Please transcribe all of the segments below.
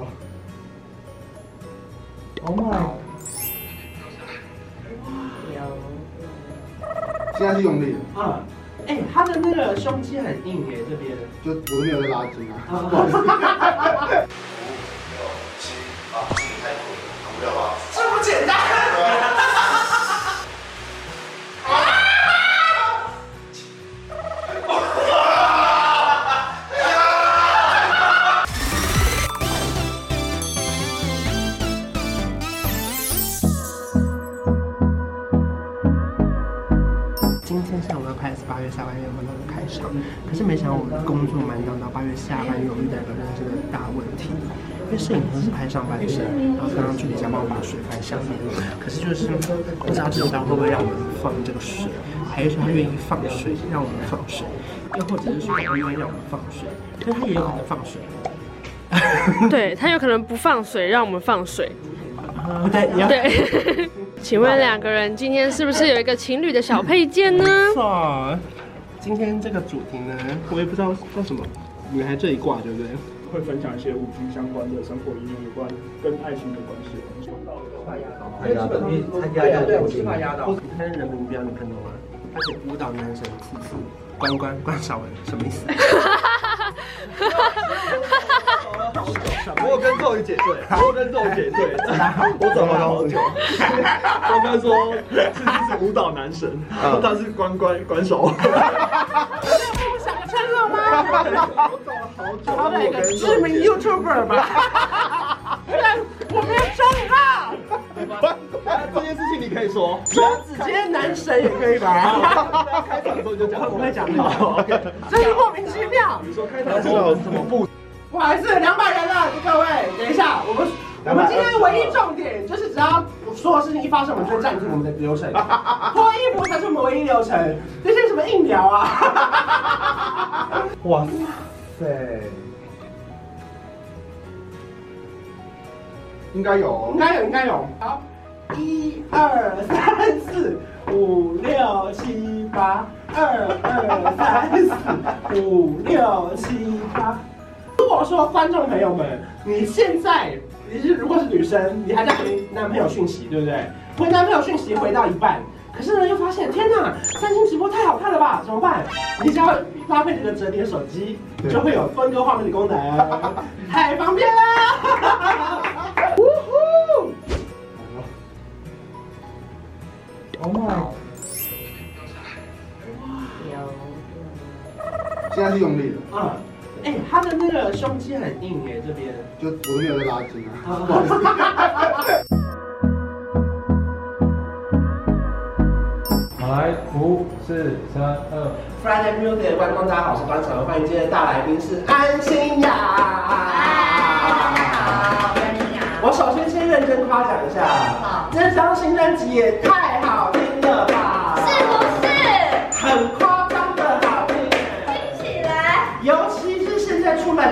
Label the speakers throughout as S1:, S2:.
S1: 哦有！现在是用力的。
S2: 嗯，哎，他的那个胸肌很硬耶，这边。
S1: 就我都没有在拉筋啊。
S2: 不好意思。这么简单。因为摄影棚是拍上半身，然后刚刚助理想帮我把水放下面，可是就是不知道这张会不会让我们放这个水，还是说他愿意放水让我们放水，又或者是说他不愿意让我们放水，可是他也有可能放水。
S3: 对，他有可能不放水让我们放水。
S2: 不
S3: 对，对。请问两个人今天是不是有一个情侣的小配件呢？
S2: 错。今天这个主题呢，我也不知道叫什么，女孩这一挂对不对？
S4: 会分享一些五 G 相关的生活应用，有关跟爱情的关系。
S2: 快压倒，快压倒，参加压对，我是快压倒。你看人民标，你看到吗？他是舞蹈男神次次关关关少文，什么意思？
S4: 我有跟肉姐对，我有跟肉姐对，我找了好久。关关说次次是舞蹈男神，他是关关关韶 文。
S2: 不想撑了吗？我找了好久，他们一个知名 YouTuber 吧？我没有账号。
S4: 这件事情你可以说，
S2: 说直接男神也可以吧？
S4: 开场的时候你就讲，
S2: 我会讲好。这是莫名其妙。
S4: 你说开场的时候怎么不？
S2: 不好意思，两百人了，各位，等一下，我们我们今天唯一重点就是，只要所有事情一发生，我们就会暂停我们的流程，脱衣服才是我们唯一流程。这些什么硬聊啊？
S1: 哇塞！应该有，
S2: 应该有，应该有。好，一二三四五六七八，二二三四五六七八。如果说观众朋友们，你现在你是如果是女生，你还在回男朋友讯息，对不对？回男朋友讯息回到一半，可是呢又发现，天哪，三星直播太好看了吧？怎么办？你只要搭配这个折叠手机，就会有分割画面的功能，太方便了。
S1: 哦妈！现在是用力
S2: 个胸肌很硬耶，这边。
S1: 就我都没有在拉筋啊。
S2: 不好意思。
S5: 好，来，五、四、三、二。
S2: Friday Music 的观众大家好，我是关韶文，欢迎今天的大来宾是安心亚。
S6: 嗨，好，安心雅。
S2: 我首先先认真夸奖一下，好，这张新专辑也太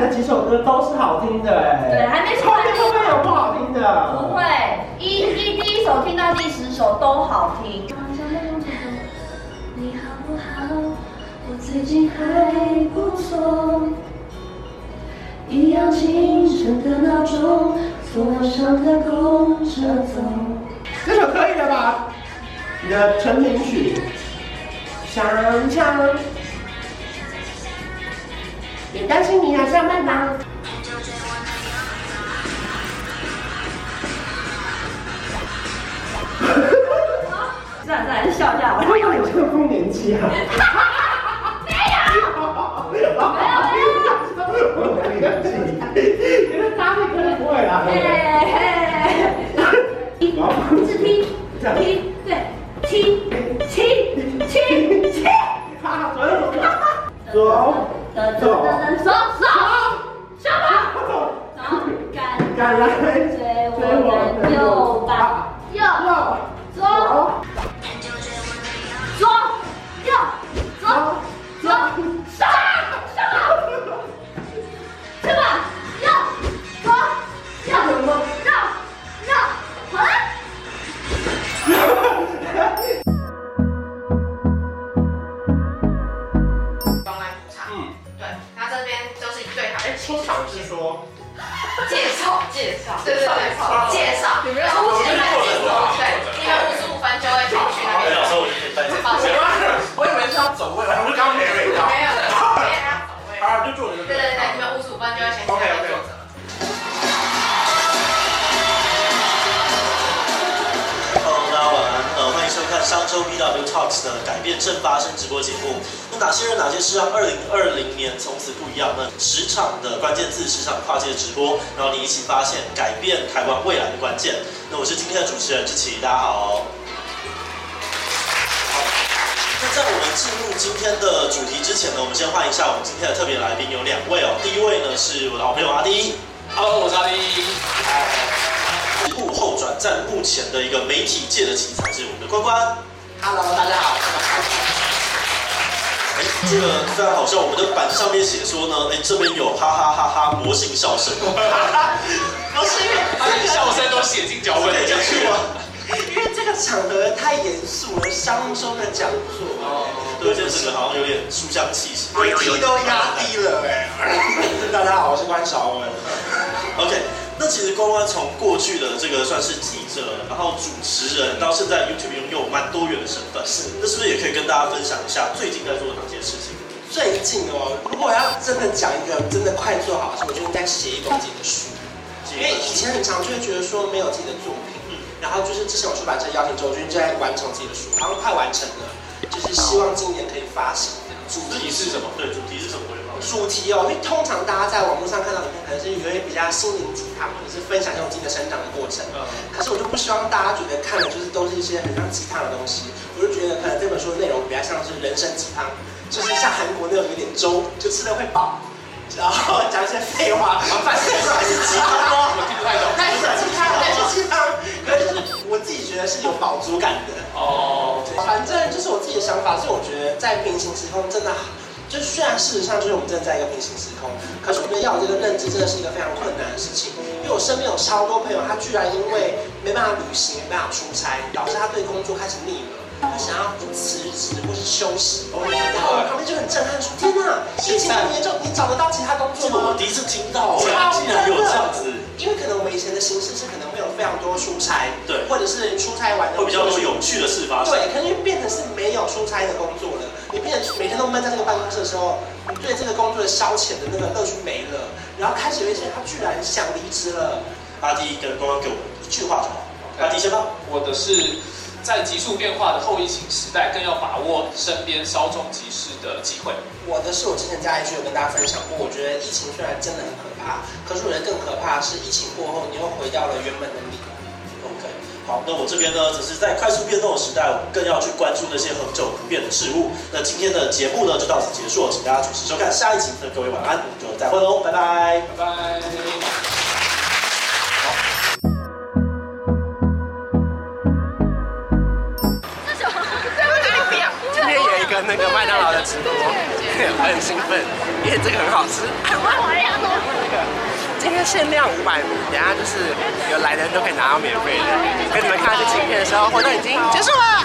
S2: 的几首歌都是好听的，哎，
S6: 对，还没出来，
S2: 后面会不会有不好听的？
S6: 不会，一一第一首听到第十首都好听。你好不好？我最近还不错。一样清晨的闹钟，锁上的公车走。
S2: 这首可以了吧？你的成名曲，想唱。别担心，你还上班吗？
S6: 再再笑一下，
S2: 我有点这个更年期啊。
S6: 没有，没有，没有，
S2: 更年期，因为搭配可能不会啊。
S6: 嘿嘿，一，是踢，踢，对，踢，踢，踢，踢，
S2: 好，左右左，左，左，
S6: 左，左，什么？走，敢，
S2: 敢来
S6: 追我的右
S7: Talks 的改变正发生直播节目。那哪些人、哪些事让二零二零年从此不一样呢？十场的关键字，十场跨界直播，然后你一起发现改变台湾未来的关键。那我是今天的主持人志奇，大家好。好，那在我们进入今天的主题之前呢，我们先欢迎一下我们今天的特别来宾，有两位哦。第一位呢是我的好朋友阿迪
S8: ，Hello，我是阿滴。
S7: 幕后转战目前的一个媒体界的奇才是我们的关关。
S2: Hello，大家好。
S7: 哎，这个非常好笑，我们的板上面写说呢，哎，这边有哈哈哈哈魔性笑声。
S2: 不是因为
S8: 他连笑声都写进脚本里面去了。
S2: 因为这个场合太严肃了，商周的讲座。
S7: 哦，对，这整个好像有点书香气息。
S2: 我题都压低了哎。大家好，我是关韶文。
S7: OK。那其实关关从过去的这个算是记者，然后主持人，到现在 YouTube 拥有蛮多元的身份。是，那是不是也可以跟大家分享一下最近在做的哪些事情？
S2: 最近哦，如果要真的讲一个真的快做好我就应该写一本自己的书。因为以前很常就会觉得说没有自己的作品，嗯，然后就是之前我出版社邀请周军就在完成自己的书，好像快完成了，就是希望今年可以发行。
S7: 主题是什么？对，主题是什么？
S2: 主题哦，因为通常大家在网络上看到的影片，可能是有一些比较心灵鸡汤，或者是分享一种自己的成长的过程。嗯。可是我就不希望大家觉得看的就是都是一些很像鸡汤的东西，我就觉得可能这本书的内容比较像是人生鸡汤，就是像韩国那种有点粥，就吃了会饱，然后讲一些废话，反正还是鸡汤哦。我听不太懂。但是鸡汤，但是鸡汤，可是我自己觉得是有饱足感的。哦。反正就是我自己的想法，是我觉得在平行时空真的。就是虽然事实上就是我们正在一个平行时空，可是我觉得要有这个认知真的是一个非常困难的事情。因为我身边有超多朋友，他居然因为没办法旅行、没办法出差，导致他对工作开始腻了，他想要辞职或是休息。然后我旁边就很震撼说：“天哪，疫情很严重，你找得到其他工作吗？”
S7: 我第一次听到，竟然有这样子。
S2: 因为可能我们以前的形式是可能会有非常多出差，对，或者是出差完的
S7: 会比较多有趣的事发生。
S2: 对，可能就变成是没有出差的工作了。你变得每天都闷在这个办公室的时候，你对这个工作的消遣的那个乐趣没了，然后开始有一些他居然想离职了。
S7: 阿迪跟刚刚给我一句话就好。阿迪先吧。
S8: 我的是在急速变化的后疫情时代，更要把握身边稍纵即逝的机会。
S2: 我的是我之前在 IG 有跟大家分享过，我觉得疫情虽然真的很可怕，可是我觉得更可怕的是疫情过后，你又回到了原本的你。
S7: 好，那我这边呢，只是在快速变动的时代，我们更要去关注那些恒久不变的事物。那今天的节目呢，就到此结束了，请大家准时收看下一集。那各位晚安，我们就再会喽，拜拜，
S8: 拜拜。
S2: 那个麦当劳的直播，很兴奋，因为这个很好吃。今天限量五百米，等下就是有来的人都可以拿到免费的。跟你们看这影片的时候，活动已经结束了。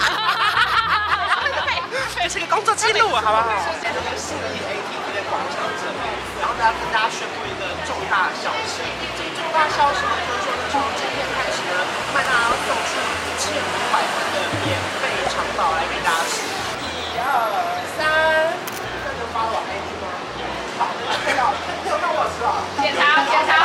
S2: 这是个工作记录，好不好？现在就是信义 ATP 的广场这边，然后呢跟大家宣布一个重大消息。这个重大消息呢，就是说从今天开始呢，麦当劳送出一千五百份的免费肠堡来给大家吃。一二 get out, get out.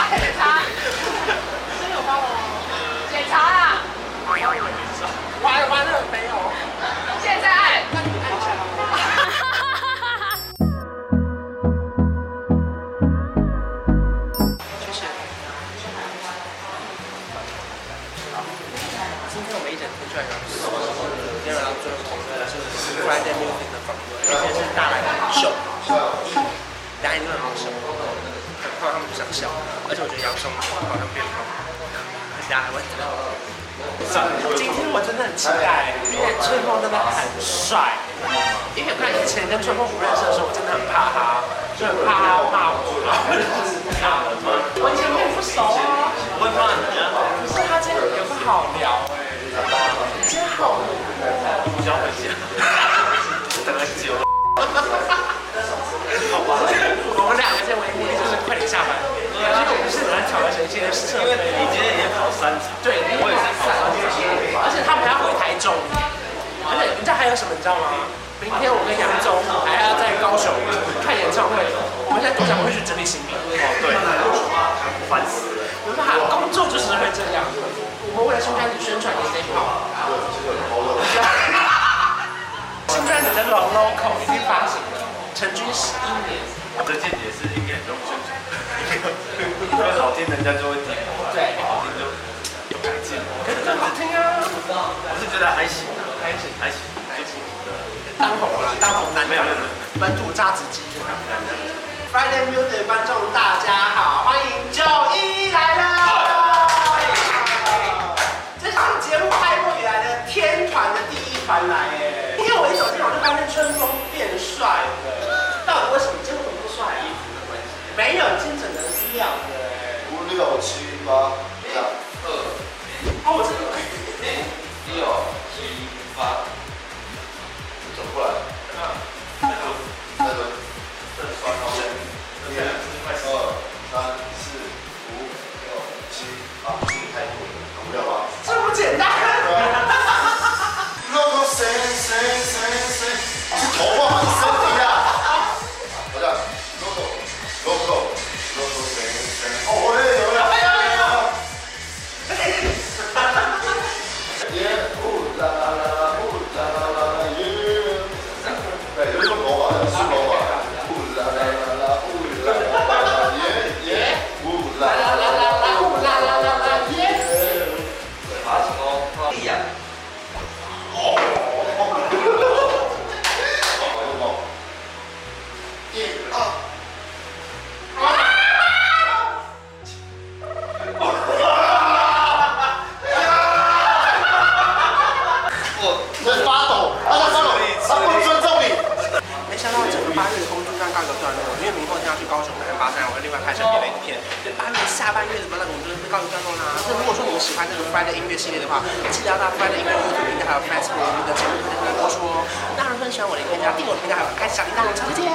S2: 他们不想笑，而且我觉得杨松好像变胖，大家还会怎么样？今天我真的很期待，因为春风真的很帅。因为我看以前跟春风不认识的时候，我真的很怕他，就很怕他骂我。我以前跟你不熟啊。我会骂你啊。可是他今天有个好聊好吧。我们两个先唯一目的就是快点下班，因
S9: 为你今天已经跑三场，
S2: 对，
S9: 我也是跑三场，
S2: 而且他们还要回台中，而且你知道还有什么？你知道吗？明天我跟杨宗还要在高雄看演唱会，我们现在多想会去整理行李。
S9: 哦对，烦死了。
S2: 我说哈，工作就是会这样。我们为了新专辑宣传也得跑。新专辑的老 local 已经发行了，成军十一年。
S9: 我的见解是应该很多宣传，因为好听人家就会听，
S2: 对，
S9: 不好听就有改进。
S2: 可是真好听啊！
S9: 我是觉得还行，还行，还行，还行。
S2: 当红了，当红男
S9: 没有没有没有。
S2: 本土炸子鸡。Friday Music 观众大家好，
S1: 六七八
S2: 下半月的本来我们就是告一段落啦。那如果说你们喜欢这个 Friday 音乐系列的话，记得要到 Friday 音乐 YouTube 频道还有 Facebook 我们的节目会在这边播出哦。那如果喜欢我的影片，要订阅我的频道，还有开小铃铛。下次见。